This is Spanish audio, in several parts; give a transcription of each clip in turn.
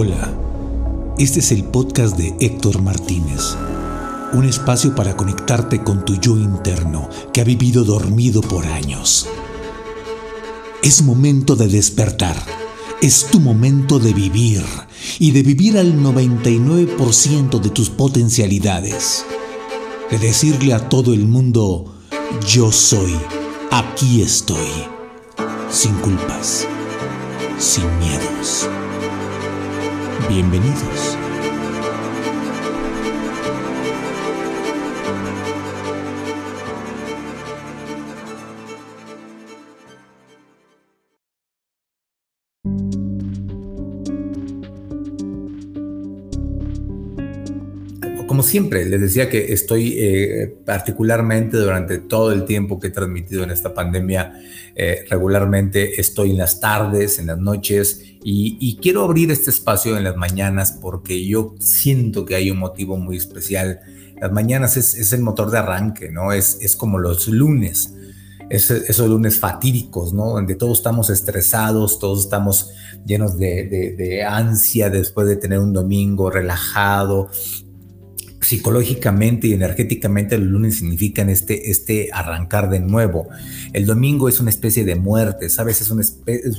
Hola, este es el podcast de Héctor Martínez, un espacio para conectarte con tu yo interno que ha vivido dormido por años. Es momento de despertar, es tu momento de vivir y de vivir al 99% de tus potencialidades, de decirle a todo el mundo, yo soy, aquí estoy, sin culpas, sin miedos. Bienvenidos. Como siempre, les decía que estoy eh, particularmente durante todo el tiempo que he transmitido en esta pandemia, eh, regularmente estoy en las tardes, en las noches, y, quiero abrir este espacio en las mañanas porque yo siento que hay un motivo muy especial. Las mañanas es, el motor de arranque, ¿no? Es, es como los lunes. esos lunes fatídicos, ¿no? Donde todos estamos estresados, todos estamos llenos de, de, ansia después de tener un domingo relajado, psicológicamente y energéticamente los lunes significan este, este arrancar de nuevo. El domingo es una especie de muerte, ¿sabes? Es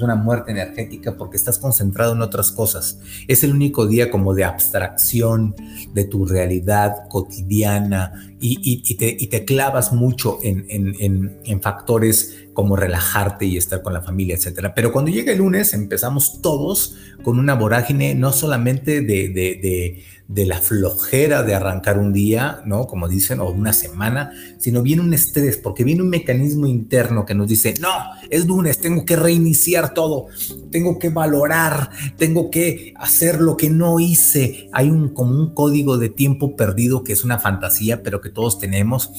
una, muerte energética porque estás concentrado en otras cosas. Es el único día como de abstracción de tu realidad cotidiana y, te, clavas mucho en, en, factores como relajarte y estar con la familia, etc. Pero cuando llega el lunes empezamos todos con una vorágine no solamente de, de de la flojera de arrancar un día, ¿no? Como dicen, o una semana, sino viene un estrés, porque viene un mecanismo interno que nos dice, no, es lunes, tengo que reiniciar todo, tengo que valorar, tengo que hacer lo que no hice. Hay un, como un código de tiempo perdido que es una fantasía, pero que todos tenemos.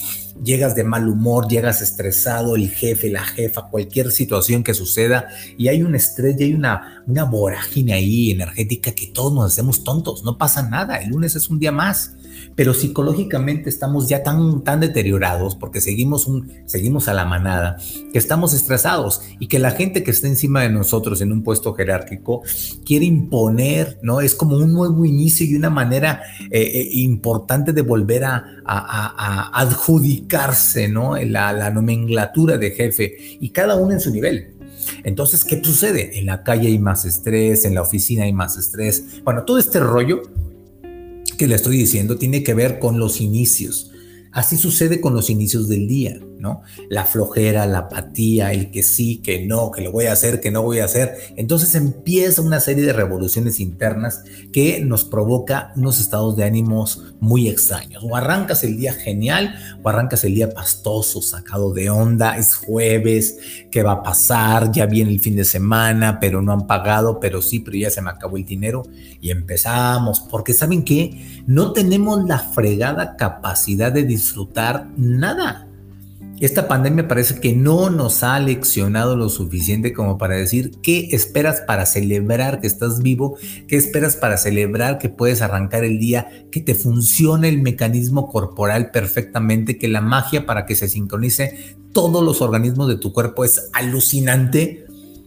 Llegas de mal humor, llegas estresado, el jefe, la jefa, cualquier situación que suceda, y hay un estrés y hay una, una vorágine ahí energética que todos nos hacemos tontos, no pasa nada el lunes es un día más, pero psicológicamente estamos ya tan, tan deteriorados porque seguimos, seguimos a la manada, que estamos estresados y que la gente que está encima de nosotros en un puesto jerárquico quiere imponer, ¿no? Es como un nuevo inicio y una manera eh, eh, importante de volver a, adjudicarse, ¿no? La, la nomenclatura de jefe y cada uno en su nivel. Entonces, ¿qué sucede? En la calle hay más estrés, en la oficina hay más estrés. Bueno, todo este rollo que le estoy diciendo tiene que ver con los inicios. Así sucede con los inicios del día. La flojera, la apatía, el que sí, que no, que lo voy a hacer, que no voy a hacer. Entonces empieza una serie de revoluciones internas que nos provoca unos estados de ánimos muy extraños. O arrancas el día genial, o arrancas el día pastoso, sacado de onda, es jueves, ¿qué va a pasar? Ya viene el fin de semana, pero no han pagado, pero sí, pero ya se me acabó el dinero y empezamos, porque ¿saben qué? No tenemos la fregada capacidad de disfrutar nada. Esta pandemia parece que no nos ha leccionado lo suficiente como para decir qué esperas para celebrar que estás vivo, qué esperas para celebrar que puedes arrancar el día, que te funcione el mecanismo corporal perfectamente, que la magia para que se sincronice todos los organismos de tu cuerpo es alucinante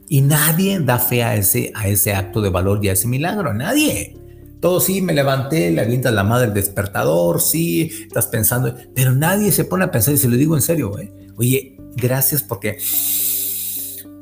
y nadie da fe a ese, a ese acto de valor y a ese milagro, nadie. Todo sí, me levanté, le avientas la madre el despertador, sí, estás pensando, pero nadie se pone a pensar, y se lo digo en serio, ¿eh? oye, gracias porque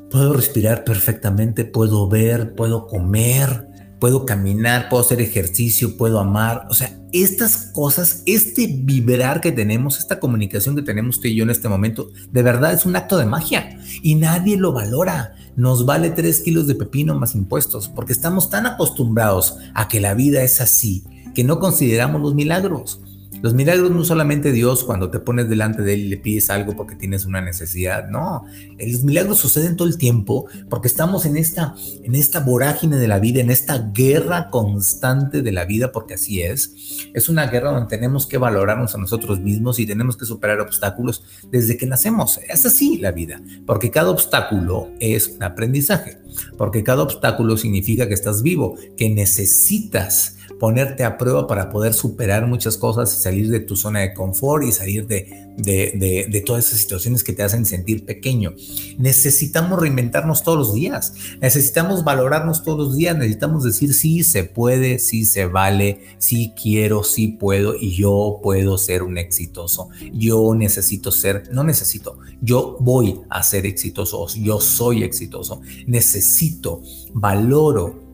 puedo respirar perfectamente, puedo ver, puedo comer, puedo caminar, puedo hacer ejercicio, puedo amar. O sea, estas cosas, este vibrar que tenemos, esta comunicación que tenemos usted y yo en este momento, de verdad es un acto de magia y nadie lo valora. Nos vale tres kilos de pepino más impuestos porque estamos tan acostumbrados a que la vida es así que no consideramos los milagros. Los milagros no solamente Dios cuando te pones delante de Él y le pides algo porque tienes una necesidad, no. Los milagros suceden todo el tiempo porque estamos en esta, en esta vorágine de la vida, en esta guerra constante de la vida, porque así es. Es una guerra donde tenemos que valorarnos a nosotros mismos y tenemos que superar obstáculos desde que nacemos. Es así la vida, porque cada obstáculo es un aprendizaje, porque cada obstáculo significa que estás vivo, que necesitas ponerte a prueba para poder superar muchas cosas y salir de tu zona de confort y salir de, de, de, todas esas situaciones que te hacen sentir pequeño. Necesitamos reinventarnos todos los días, necesitamos valorarnos todos los días, necesitamos decir sí se puede, sí se vale, sí quiero, sí puedo y yo puedo ser un exitoso. Yo necesito ser, no necesito, yo voy a ser exitoso, yo soy exitoso, necesito, valoro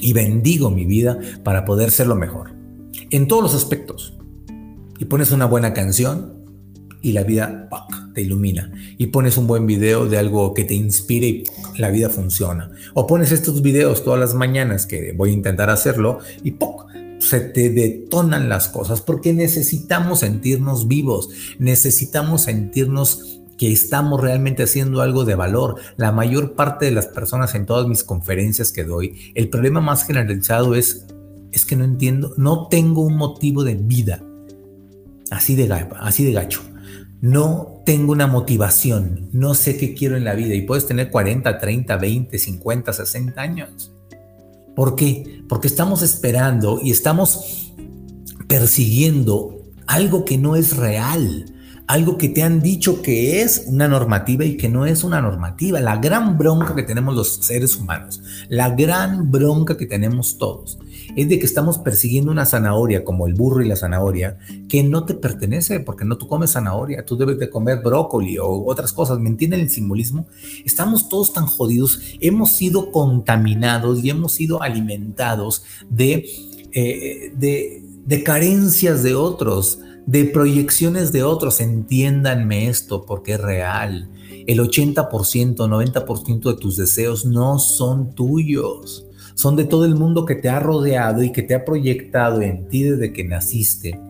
y bendigo mi vida para poder ser lo mejor. En todos los aspectos. Y pones una buena canción y la vida te ilumina. Y pones un buen video de algo que te inspire y la vida funciona. O pones estos videos todas las mañanas, que voy a intentar hacerlo, y se te detonan las cosas porque necesitamos sentirnos vivos, necesitamos sentirnos que estamos realmente haciendo algo de valor. La mayor parte de las personas en todas mis conferencias que doy, el problema más generalizado es, es que no entiendo, no tengo un motivo de vida. Así de, así de gacho. No tengo una motivación, no sé qué quiero en la vida y puedes tener 40, 30, 20, 50, 60 años. ¿Por qué? Porque estamos esperando y estamos persiguiendo algo que no es real algo que te han dicho que es una normativa y que no es una normativa. La gran bronca que tenemos los seres humanos, la gran bronca que tenemos todos, es de que estamos persiguiendo una zanahoria como el burro y la zanahoria que no te pertenece porque no tú comes zanahoria, tú debes de comer brócoli o otras cosas. ¿Me entienden el simbolismo? Estamos todos tan jodidos, hemos sido contaminados y hemos sido alimentados de, eh, de, de carencias de otros de proyecciones de otros. Entiéndanme esto porque es real. El 80%, 90% de tus deseos no son tuyos. Son de todo el mundo que te ha rodeado y que te ha proyectado en ti desde que naciste.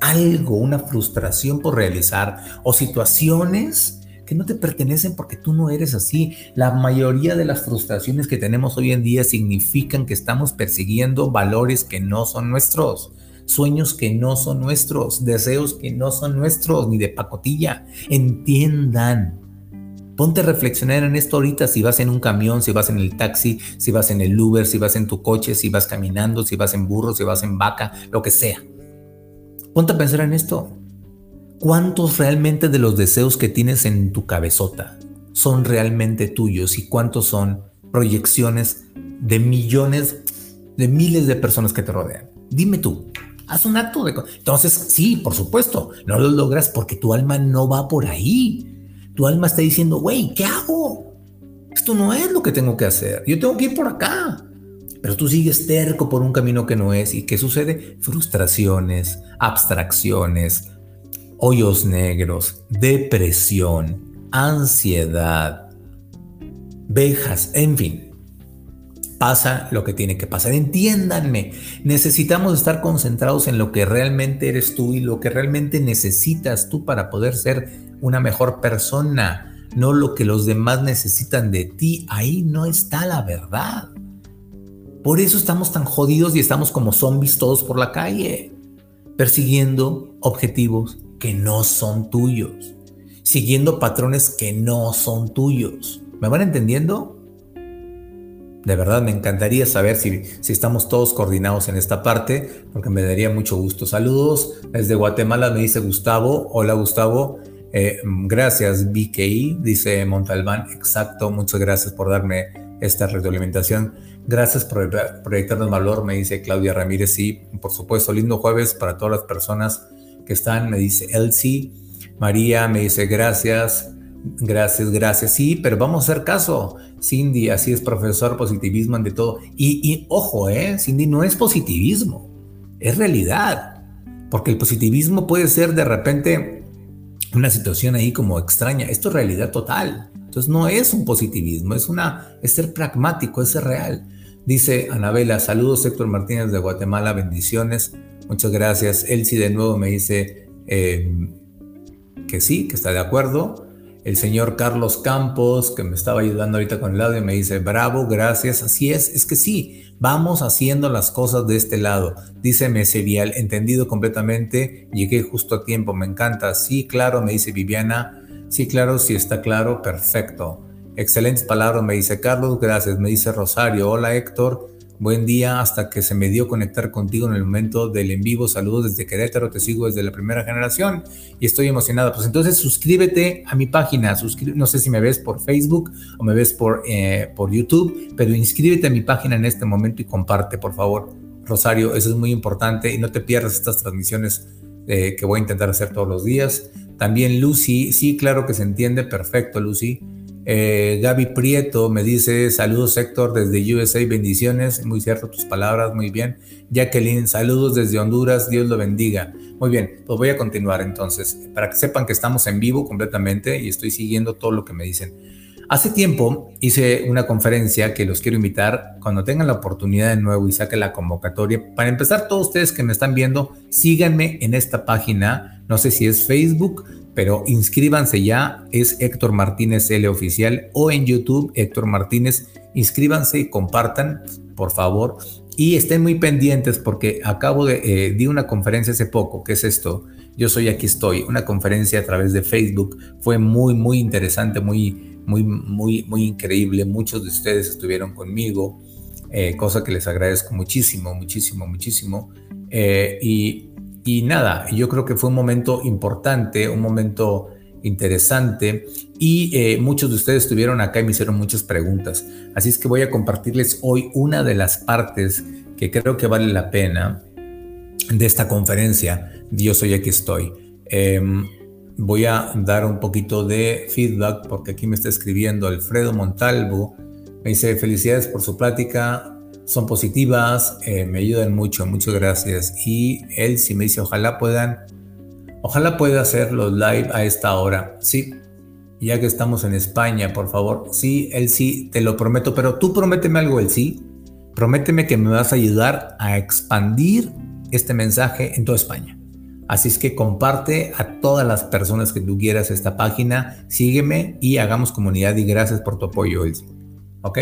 Algo, una frustración por realizar o situaciones que no te pertenecen porque tú no eres así. La mayoría de las frustraciones que tenemos hoy en día significan que estamos persiguiendo valores que no son nuestros sueños que no son nuestros, deseos que no son nuestros, ni de pacotilla. Entiendan. Ponte a reflexionar en esto ahorita si vas en un camión, si vas en el taxi, si vas en el Uber, si vas en tu coche, si vas caminando, si vas en burro, si vas en vaca, lo que sea. Ponte a pensar en esto. ¿Cuántos realmente de los deseos que tienes en tu cabezota son realmente tuyos y cuántos son proyecciones de millones, de miles de personas que te rodean? Dime tú. Haz un acto de... Entonces, sí, por supuesto, no lo logras porque tu alma no va por ahí. Tu alma está diciendo, güey, ¿qué hago? Esto no es lo que tengo que hacer. Yo tengo que ir por acá. Pero tú sigues terco por un camino que no es. ¿Y qué sucede? Frustraciones, abstracciones, hoyos negros, depresión, ansiedad, vejas, en fin pasa lo que tiene que pasar. Entiéndanme, necesitamos estar concentrados en lo que realmente eres tú y lo que realmente necesitas tú para poder ser una mejor persona, no lo que los demás necesitan de ti. Ahí no está la verdad. Por eso estamos tan jodidos y estamos como zombies todos por la calle, persiguiendo objetivos que no son tuyos, siguiendo patrones que no son tuyos. ¿Me van entendiendo? De verdad me encantaría saber si, si, estamos todos coordinados en esta parte, porque me daría mucho gusto. Saludos desde Guatemala, me dice Gustavo. Hola Gustavo. Eh, gracias BKI, dice Montalbán. Exacto, muchas gracias por darme esta retroalimentación. Gracias por proyectarnos valor, me dice Claudia Ramírez. Sí, por supuesto, lindo jueves para todas las personas que están, me dice Elsie. María me dice gracias. Gracias, gracias. Sí, pero vamos a hacer caso. Cindy, así es, profesor, positivismo ante todo. Y, ojo, ¿eh? Cindy, no es positivismo, es realidad. Porque el positivismo puede ser de repente una situación ahí como extraña. Esto es realidad total. Entonces no es un positivismo, es, una, es ser pragmático, es ser real. Dice Anabela, saludos Héctor Martínez de Guatemala, bendiciones. Muchas gracias. Elsie de nuevo me dice eh, que sí, que está de acuerdo el señor Carlos Campos, que me estaba ayudando ahorita con el audio, me dice, bravo, gracias, así es, es que sí, vamos haciendo las cosas de este lado. Dice Meserial, entendido completamente, llegué justo a tiempo, me encanta, sí, claro, me dice Viviana, sí, claro, sí está claro, perfecto. Excelentes palabras, me dice Carlos, gracias, me dice Rosario, hola Héctor, Buen día hasta que se me dio conectar contigo en el momento del en vivo. Saludos desde Querétaro, te sigo desde la primera generación y estoy emocionada. Pues entonces suscríbete a mi página. no sé si me ves por Facebook o me ves por, eh, por YouTube, pero inscríbete a mi página en este momento y comparte, por favor. Rosario, eso es muy importante y no te pierdas estas transmisiones eh, que voy a intentar hacer todos los días. También Lucy, sí, claro que se entiende, perfecto, Lucy. Eh, Gaby Prieto me dice, saludos Héctor desde USA, bendiciones, muy cierto tus palabras, muy bien. Jacqueline, saludos desde Honduras, Dios lo bendiga. Muy bien, pues voy a continuar entonces, para que sepan que estamos en vivo completamente y estoy siguiendo todo lo que me dicen. Hace tiempo hice una conferencia que los quiero invitar cuando tengan la oportunidad de nuevo y saque la convocatoria. Para empezar, todos ustedes que me están viendo, síganme en esta página, no sé si es Facebook, pero inscríbanse ya, es Héctor Martínez L Oficial o en YouTube Héctor Martínez, inscríbanse y compartan, por favor, y estén muy pendientes porque acabo de, eh, di una conferencia hace poco, ¿qué es esto? Yo soy aquí estoy, una conferencia a través de Facebook, fue muy, muy interesante, muy, muy, muy, muy increíble, muchos de ustedes estuvieron conmigo, eh, cosa que les agradezco muchísimo, muchísimo, muchísimo, eh, y y nada, yo creo que fue un momento importante, un momento interesante y eh, muchos de ustedes estuvieron acá y me hicieron muchas preguntas. Así es que voy a compartirles hoy una de las partes que creo que vale la pena de esta conferencia. Yo soy aquí estoy. Em, voy a dar un poquito de feedback porque aquí me está escribiendo Alfredo Montalvo. Me dice felicidades por su plática son positivas, eh, me ayudan mucho, muchas gracias. Y él sí me dice, ojalá puedan, ojalá pueda hacer los live a esta hora. Sí, ya que estamos en España, por favor. Sí, él sí, te lo prometo, pero tú prométeme algo, él sí. Prométeme que me vas a ayudar a expandir este mensaje en toda España. Así es que comparte a todas las personas que tú quieras esta página, sígueme y hagamos comunidad y gracias por tu apoyo, Elsie. ¿Ok?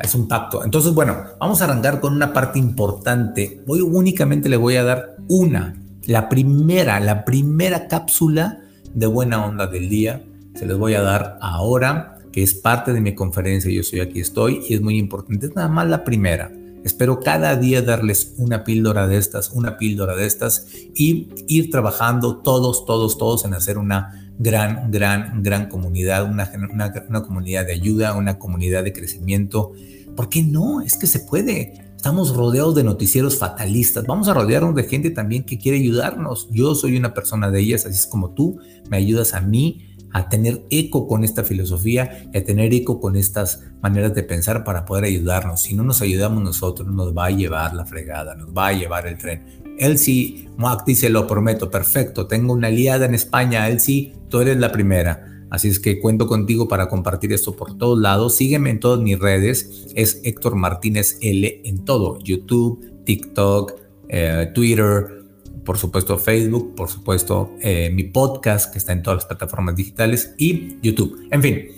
Es un pacto. Entonces, bueno, vamos a arrancar con una parte importante. Hoy únicamente le voy a dar una, la primera, la primera cápsula de buena onda del día. Se les voy a dar ahora, que es parte de mi conferencia. Yo soy aquí, estoy, y es muy importante. Es nada más la primera. Espero cada día darles una píldora de estas, una píldora de estas y ir trabajando todos, todos, todos en hacer una gran, gran, gran comunidad, una, una, comunidad de ayuda, una comunidad de crecimiento. ¿Por qué no? Es que se puede. Estamos rodeados de noticieros fatalistas. Vamos a rodearnos de gente también que quiere ayudarnos. Yo soy una persona de ellas, así es como tú me ayudas a mí a tener eco con esta filosofía a tener eco con estas maneras de pensar para poder ayudarnos. Si no nos ayudamos nosotros, nos va a llevar la fregada, nos va a llevar el tren. Elsie Moak dice, lo prometo, perfecto, tengo una aliada en España, Elsie, tú eres la primera. Así es que cuento contigo para compartir esto por todos lados. Sígueme en todas mis redes. Es Héctor Martínez L en todo. YouTube, TikTok, eh, Twitter, por supuesto Facebook, por supuesto eh, mi podcast que está en todas las plataformas digitales y YouTube. En fin,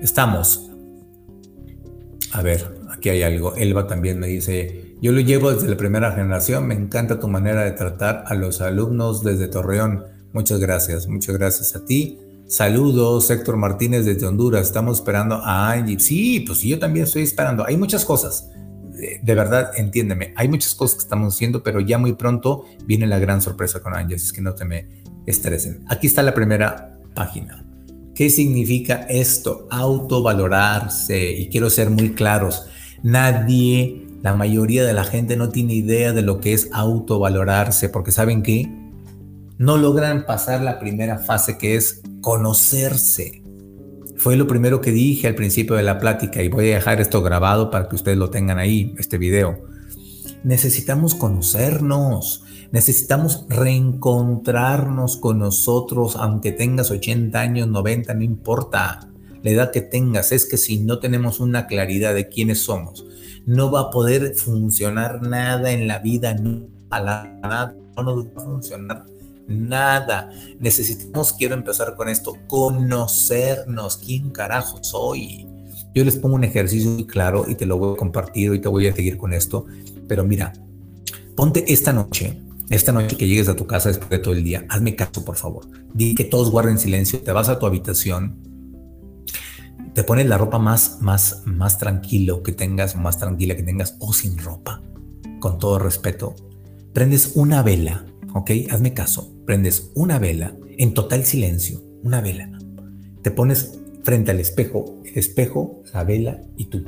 estamos. A ver, aquí hay algo. Elba también me dice, yo lo llevo desde la primera generación, me encanta tu manera de tratar a los alumnos desde Torreón. Muchas gracias, muchas gracias a ti. Saludos, Héctor Martínez desde Honduras. Estamos esperando a Angie. Sí, pues yo también estoy esperando. Hay muchas cosas de verdad, entiéndeme, hay muchas cosas que estamos haciendo, pero ya muy pronto viene la gran sorpresa con Angel, es que no te me estresen. Aquí está la primera página. ¿Qué significa esto? Autovalorarse. Y quiero ser muy claros. Nadie, la mayoría de la gente no tiene idea de lo que es autovalorarse, porque saben que no logran pasar la primera fase que es conocerse. Fue lo primero que dije al principio de la plática y voy a dejar esto grabado para que ustedes lo tengan ahí, este video. Necesitamos conocernos, necesitamos reencontrarnos con nosotros, aunque tengas 80 años, 90, no importa la edad que tengas, es que si no tenemos una claridad de quiénes somos, no va a poder funcionar nada en la vida, no, a no nos va a funcionar nada. Necesitamos, quiero empezar con esto, conocernos. ¿Quién carajo soy? Yo les pongo un ejercicio muy claro y te lo voy a compartir y te voy a seguir con esto. Pero mira, ponte esta noche, esta noche que llegues a tu casa después de todo el día, hazme caso, por favor. Di que todos guarden silencio, te vas a tu habitación, te pones la ropa más, más, más tranquilo que tengas, más tranquila que tengas, o sin ropa, con todo respeto. Prendes una vela, ¿ok? Hazme caso. Prendes una vela en total silencio, una vela. Te pones frente al espejo, el espejo, la vela y tú.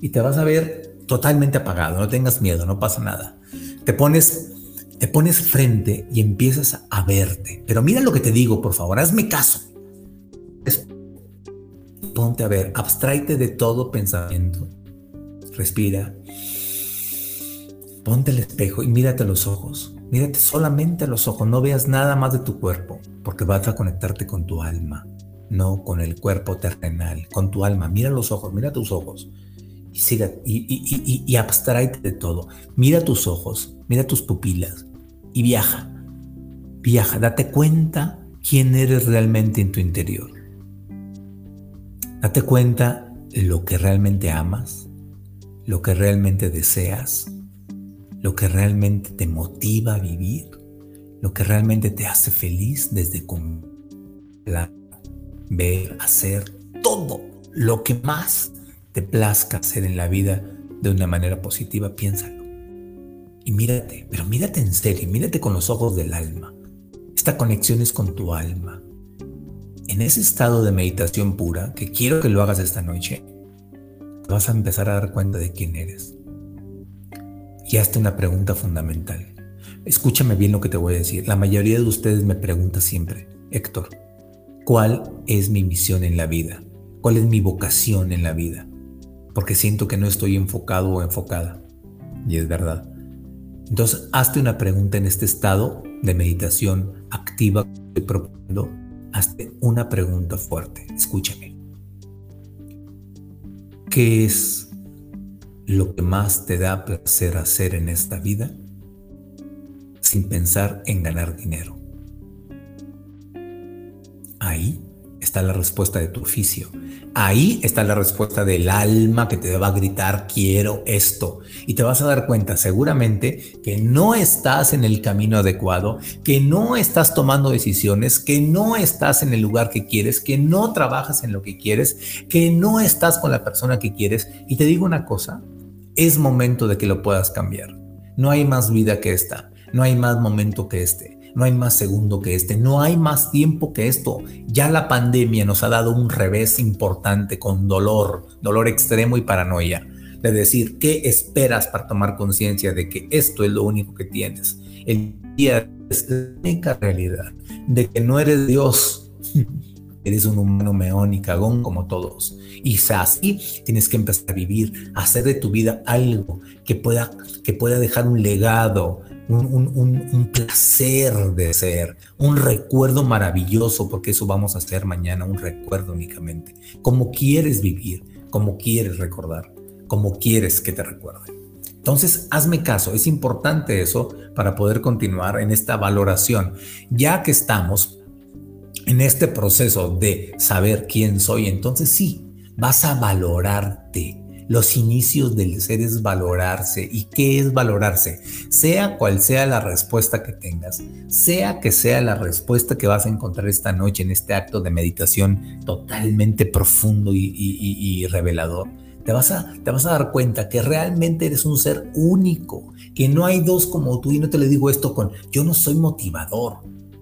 Y te vas a ver totalmente apagado, no tengas miedo, no pasa nada. Te pones te pones frente y empiezas a verte. Pero mira lo que te digo, por favor, hazme caso. Ponte a ver, abstraite de todo pensamiento. Respira. Ponte el espejo y mírate los ojos. Mírate solamente a los ojos, no veas nada más de tu cuerpo, porque vas a conectarte con tu alma, no con el cuerpo terrenal, con tu alma. Mira los ojos, mira tus ojos y, siga, y, y, abstraite de todo. Mira tus ojos, mira tus pupilas y viaja. Viaja, date cuenta quién eres realmente en tu interior. Date cuenta lo que realmente amas, lo que realmente deseas, lo que realmente te motiva a vivir, lo que realmente te hace feliz desde ver, hacer todo lo que más te plazca hacer en la vida de una manera positiva, piénsalo. Y mírate, pero mírate en serio, mírate con los ojos del alma. Esta conexión es con tu alma. En ese estado de meditación pura, que quiero que lo hagas esta noche, vas a empezar a dar cuenta de quién eres. Y hazte una pregunta fundamental. Escúchame bien lo que te voy a decir. La mayoría de ustedes me pregunta siempre, Héctor, ¿cuál es mi misión en la vida? ¿Cuál es mi vocación en la vida? porque siento que no estoy enfocado o enfocada. Y es verdad. Entonces, hazte una pregunta en este estado de meditación activa que estoy proponiendo. Hazte una pregunta fuerte. Escúchame. ¿Qué es lo que más te da placer hacer en esta vida sin pensar en ganar dinero? Ahí está la respuesta de tu oficio. Ahí está la respuesta del alma que te va a gritar, quiero esto. Y te vas a dar cuenta seguramente que no estás en el camino adecuado, que no estás tomando decisiones, que no estás en el lugar que quieres, que no trabajas en lo que quieres, que no estás con la persona que quieres. Y te digo una cosa, es momento de que lo puedas cambiar. No hay más vida que esta, no hay más momento que este. No hay más segundo que este, no hay más tiempo que esto. Ya la pandemia nos ha dado un revés importante con dolor, dolor extremo y paranoia. De decir, ¿qué esperas para tomar conciencia de que esto es lo único que tienes? El día es la única realidad de que no eres Dios. Eres un humano meón y cagón como todos. Y así tienes que empezar a vivir, hacer de tu vida algo que pueda, que pueda dejar un legado, un, placer de ser, un recuerdo maravilloso, porque eso vamos a hacer mañana, un recuerdo únicamente. Como quieres vivir, como quieres recordar, como quieres que te recuerden. Entonces, hazme caso, es importante eso para poder continuar en esta valoración. Ya que estamos en este proceso de saber quién soy, entonces sí, vas a valorarte los inicios del ser es valorarse. ¿Y qué es valorarse? Sea cual sea la respuesta que tengas, sea que sea la respuesta que vas a encontrar esta noche en este acto de meditación totalmente profundo y, revelador, te vas, a, te vas a dar cuenta que realmente eres un ser único, que no hay dos como tú. Y no te le digo esto con, yo no soy motivador,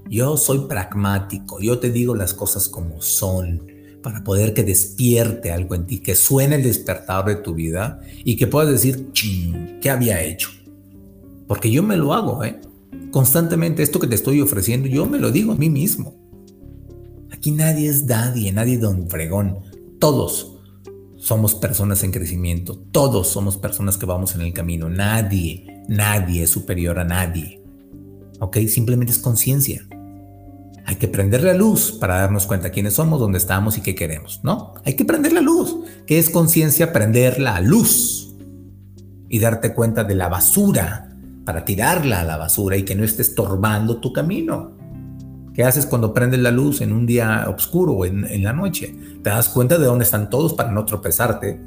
yo soy pragmático, yo te digo las cosas como son para poder que despierte algo en ti, que suene el despertador de tu vida y que puedas decir, ching, ¿qué había hecho? Porque yo me lo hago, ¿eh? Constantemente esto que te estoy ofreciendo, yo me lo digo a mí mismo. Aquí nadie es nadie, nadie don fregón. Todos somos personas en crecimiento, todos somos personas que vamos en el camino. Nadie, nadie es superior a nadie. ¿Ok? Simplemente es conciencia. Hay que prender la luz para darnos cuenta quiénes somos, dónde estamos y qué queremos, ¿no? Hay que prender la luz. ¿Qué es conciencia? Prender la luz y darte cuenta de la basura para tirarla a la basura y que no esté estorbando tu camino. ¿Qué haces cuando prendes la luz en un día oscuro o en, en la noche? Te das cuenta de dónde están todos para no tropezarte,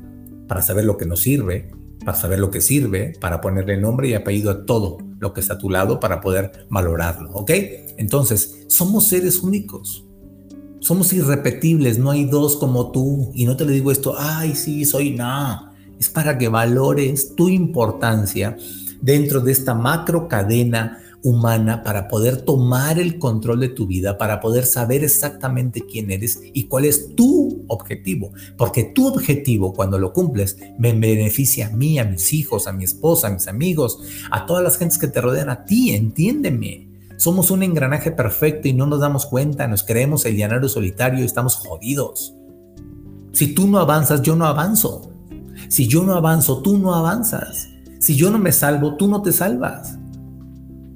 para saber lo que nos sirve, para saber lo que sirve, para ponerle nombre y apellido a todo lo que está a tu lado para poder valorarlo, ¿ok? Entonces, somos seres únicos. Somos irrepetibles, no hay dos como tú. Y no te le digo esto, ay, sí, soy nada. Es para que valores tu importancia dentro de esta macro cadena humana para poder tomar el control de tu vida, para poder saber exactamente quién eres y cuál es tu objetivo. Porque tu objetivo, cuando lo cumples, me beneficia a mí, a mis hijos, a mi esposa, a mis amigos, a todas las gentes que te rodean, a ti, entiéndeme. Somos un engranaje perfecto y no nos damos cuenta, nos creemos el llanario solitario y estamos jodidos. Si tú no avanzas, yo no avanzo. Si yo no avanzo, tú no avanzas. Si yo no me salvo, tú no te salvas.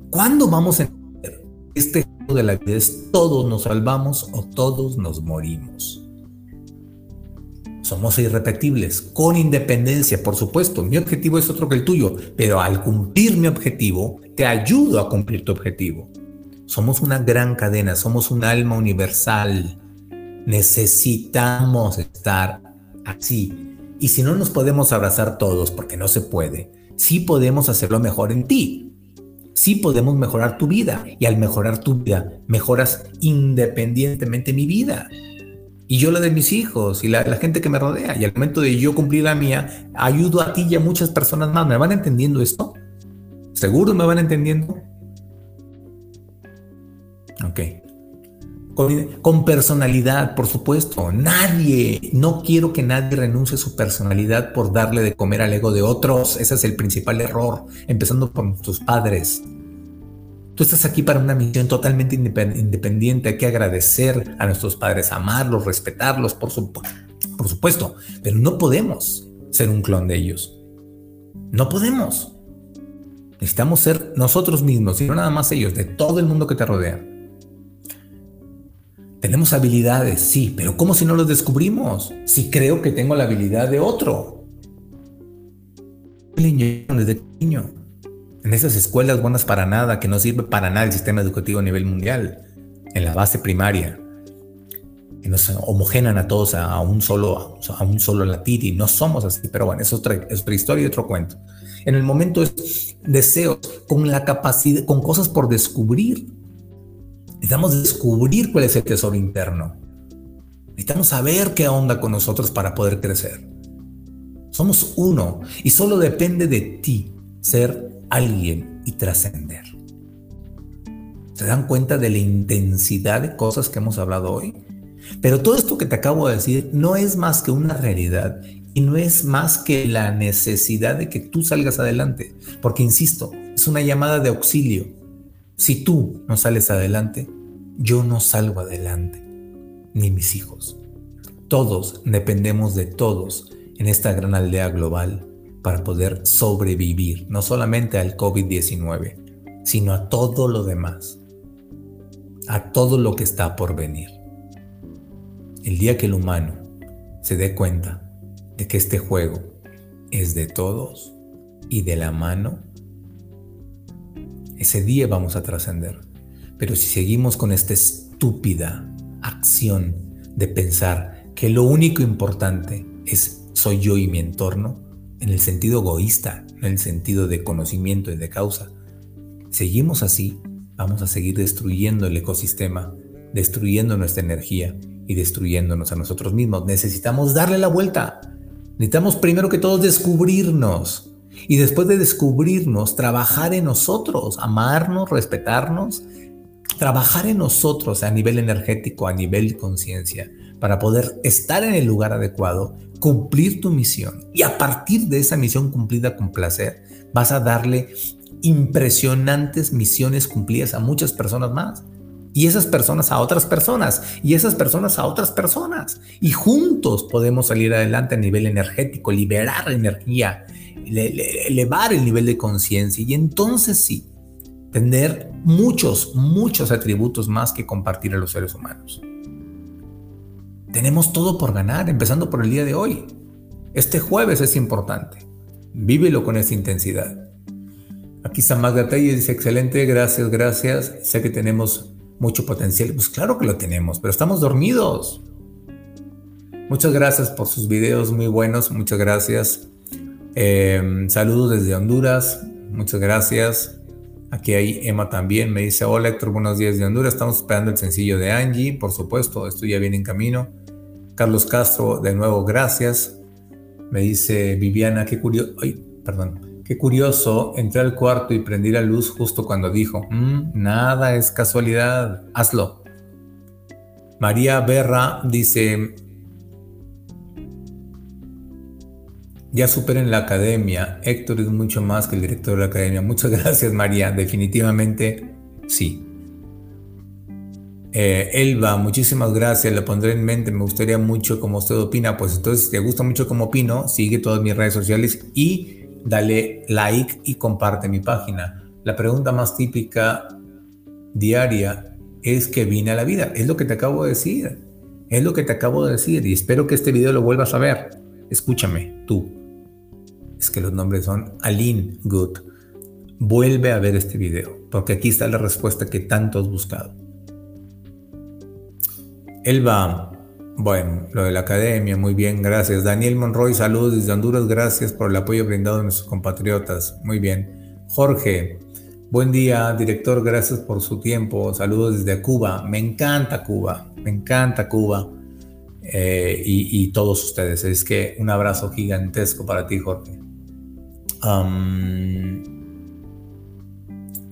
¿Cuándo vamos a entender este juego de la vida es todos nos salvamos o todos nos morimos? Somos irrepetibles, con independencia, por supuesto. Mi objetivo es otro que el tuyo, pero al cumplir mi objetivo, te ayudo a cumplir tu objetivo. Somos una gran cadena, somos un alma universal. Necesitamos estar así. Y si no nos podemos abrazar todos, porque no se puede, sí podemos hacerlo mejor en ti sí podemos mejorar tu vida y al mejorar tu vida mejoras independientemente mi vida y yo la de mis hijos y la, la gente que me rodea y al momento de yo cumplir la mía ayudo a ti y a muchas personas más. ¿Me van entendiendo esto? ¿Seguro me van entendiendo? Ok. Con, personalidad, por supuesto. Nadie, no quiero que nadie renuncie a su personalidad por darle de comer al ego de otros. Ese es el principal error, empezando por tus padres. Tú estás aquí para una misión totalmente independiente. Hay que agradecer a nuestros padres, amarlos, respetarlos, por, por supuesto. Pero no podemos ser un clon de ellos. No podemos. Necesitamos ser nosotros mismos y no nada más ellos, de todo el mundo que te rodea. Tenemos habilidades, sí, pero ¿cómo si no los descubrimos? Si creo que tengo la habilidad de otro. Desde niño. En esas escuelas buenas para nada, que no sirve para nada el sistema educativo a nivel mundial, en la base primaria, que nos homogenan a todos a, un solo, a un solo latir y no somos así, pero bueno, es otra, es otra historia y otro cuento. En el momento es deseos con la capacidad, con cosas por descubrir, Necesitamos descubrir cuál es el tesoro interno. Necesitamos saber qué onda con nosotros para poder crecer. Somos uno y solo depende de ti ser alguien y trascender. ¿Se dan cuenta de la intensidad de cosas que hemos hablado hoy? Pero todo esto que te acabo de decir no es más que una realidad y no es más que la necesidad de que tú salgas adelante. Porque, insisto, es una llamada de auxilio. Si tú no sales adelante, yo no salgo adelante, ni mis hijos. Todos dependemos de todos en esta gran aldea global para poder sobrevivir, no solamente al COVID-19, sino a todo lo demás, a todo lo que está por venir. El día que el humano se dé cuenta de que este juego es de todos y de la mano, ese día vamos a trascender. Pero si seguimos con esta estúpida acción de pensar que lo único importante es soy yo y mi entorno, en el sentido egoísta, en el sentido de conocimiento y de causa, seguimos así, vamos a seguir destruyendo el ecosistema, destruyendo nuestra energía y destruyéndonos a nosotros mismos. Necesitamos darle la vuelta. Necesitamos primero que todo descubrirnos y después de descubrirnos, trabajar en nosotros, amarnos, respetarnos, trabajar en nosotros a nivel energético, a nivel conciencia, para poder estar en el lugar adecuado, cumplir tu misión. Y a partir de esa misión cumplida con placer, vas a darle impresionantes misiones cumplidas a muchas personas más. Y esas personas a otras personas. Y esas personas a otras personas. Y juntos podemos salir adelante a nivel energético, liberar energía, elevar el nivel de conciencia y entonces sí, tener muchos, muchos atributos más que compartir a los seres humanos. Tenemos todo por ganar, empezando por el día de hoy. Este jueves es importante. Vívelo con esa intensidad. Aquí San Magda dice, excelente, gracias, gracias. Sé que tenemos mucho potencial. Pues claro que lo tenemos, pero estamos dormidos. Muchas gracias por sus videos muy buenos, muchas gracias. Em, saludos desde Honduras, muchas gracias. Aquí hay Emma también, me dice, hola Héctor, buenos días de Honduras, estamos esperando el sencillo de Angie, por supuesto, esto ya viene en camino. Carlos Castro, de nuevo, gracias. Me dice Viviana, qué curioso, perdón, qué curioso, entré al cuarto y prendí la luz justo cuando dijo, mm, nada es casualidad, hazlo. María Berra dice, ya superen la academia, Héctor es mucho más que el director de la academia. Muchas gracias María, definitivamente sí. Eh, Elba, muchísimas gracias, le pondré en mente, me gustaría mucho como usted opina, pues entonces si te gusta mucho como opino, sigue todas mis redes sociales y dale like y comparte mi página. La pregunta más típica diaria es que vine a la vida, es lo que te acabo de decir, es lo que te acabo de decir y espero que este video lo vuelvas a ver. Escúchame, tú. Es que los nombres son Aline Good. Vuelve a ver este video, porque aquí está la respuesta que tanto has buscado. Elba, bueno, lo de la academia, muy bien, gracias. Daniel Monroy, saludos desde Honduras, gracias por el apoyo brindado a nuestros compatriotas, muy bien. Jorge, buen día, director, gracias por su tiempo, saludos desde Cuba, me encanta Cuba, me encanta Cuba eh, y, todos ustedes, es que un abrazo gigantesco para ti, Jorge.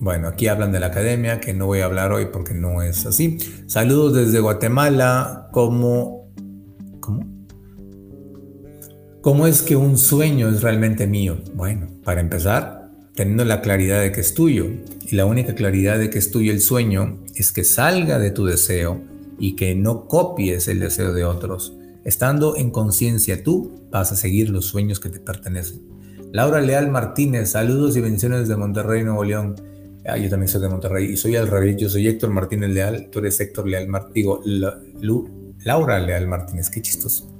Bueno, aquí hablan de la academia, que no voy a hablar hoy porque no es así. Saludos desde Guatemala. ¿Cómo? ¿Cómo? ¿Cómo es que un sueño es realmente mío? Bueno, para empezar, teniendo la claridad de que es tuyo. Y la única claridad de que es tuyo el sueño es que salga de tu deseo y que no copies el deseo de otros. Estando en conciencia tú, vas a seguir los sueños que te pertenecen. Laura Leal Martínez, saludos y bendiciones desde Monterrey, Nuevo León. Ah, yo también soy de Monterrey y soy al revés. Yo soy Héctor Martínez Leal, tú eres Héctor Leal Martínez. Digo, Laura Leal Martínez, qué chistoso.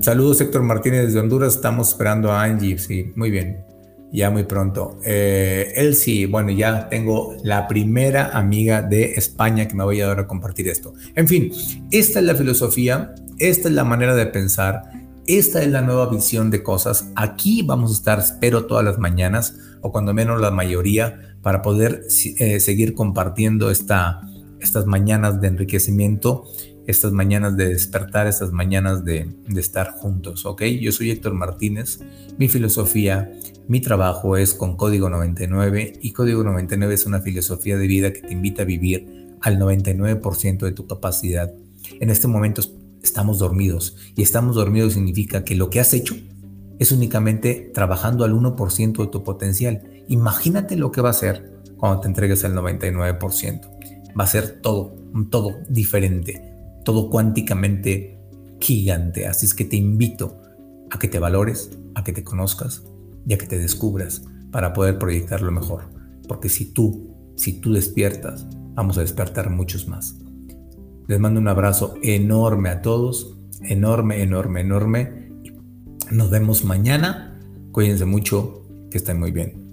saludos Héctor Martínez desde Honduras, estamos esperando a Angie, sí, muy bien, ya muy pronto. Eh, Elsie, bueno, ya tengo la primera amiga de España que me voy a dar a compartir esto. En fin, esta es la filosofía, esta es la manera de pensar, esta es la nueva visión de cosas. Aquí vamos a estar, espero, todas las mañanas o cuando menos la mayoría, para poder eh, seguir compartiendo esta, estas mañanas de enriquecimiento, estas mañanas de despertar, estas mañanas de, de estar juntos, ¿ok? Yo soy Héctor Martínez, mi filosofía, mi trabajo es con Código 99 y Código 99 es una filosofía de vida que te invita a vivir al 99% de tu capacidad. En este momento estamos dormidos y estamos dormidos significa que lo que has hecho es únicamente trabajando al 1% de tu potencial. Imagínate lo que va a ser cuando te entregues al 99%. Va a ser todo, todo diferente, todo cuánticamente gigante. Así es que te invito a que te valores, a que te conozcas y a que te descubras para poder proyectar lo mejor. Porque si tú, si tú despiertas, vamos a despertar muchos más. Les mando un abrazo enorme a todos, enorme, enorme, enorme nos vemos mañana. Cuídense mucho, que estén muy bien.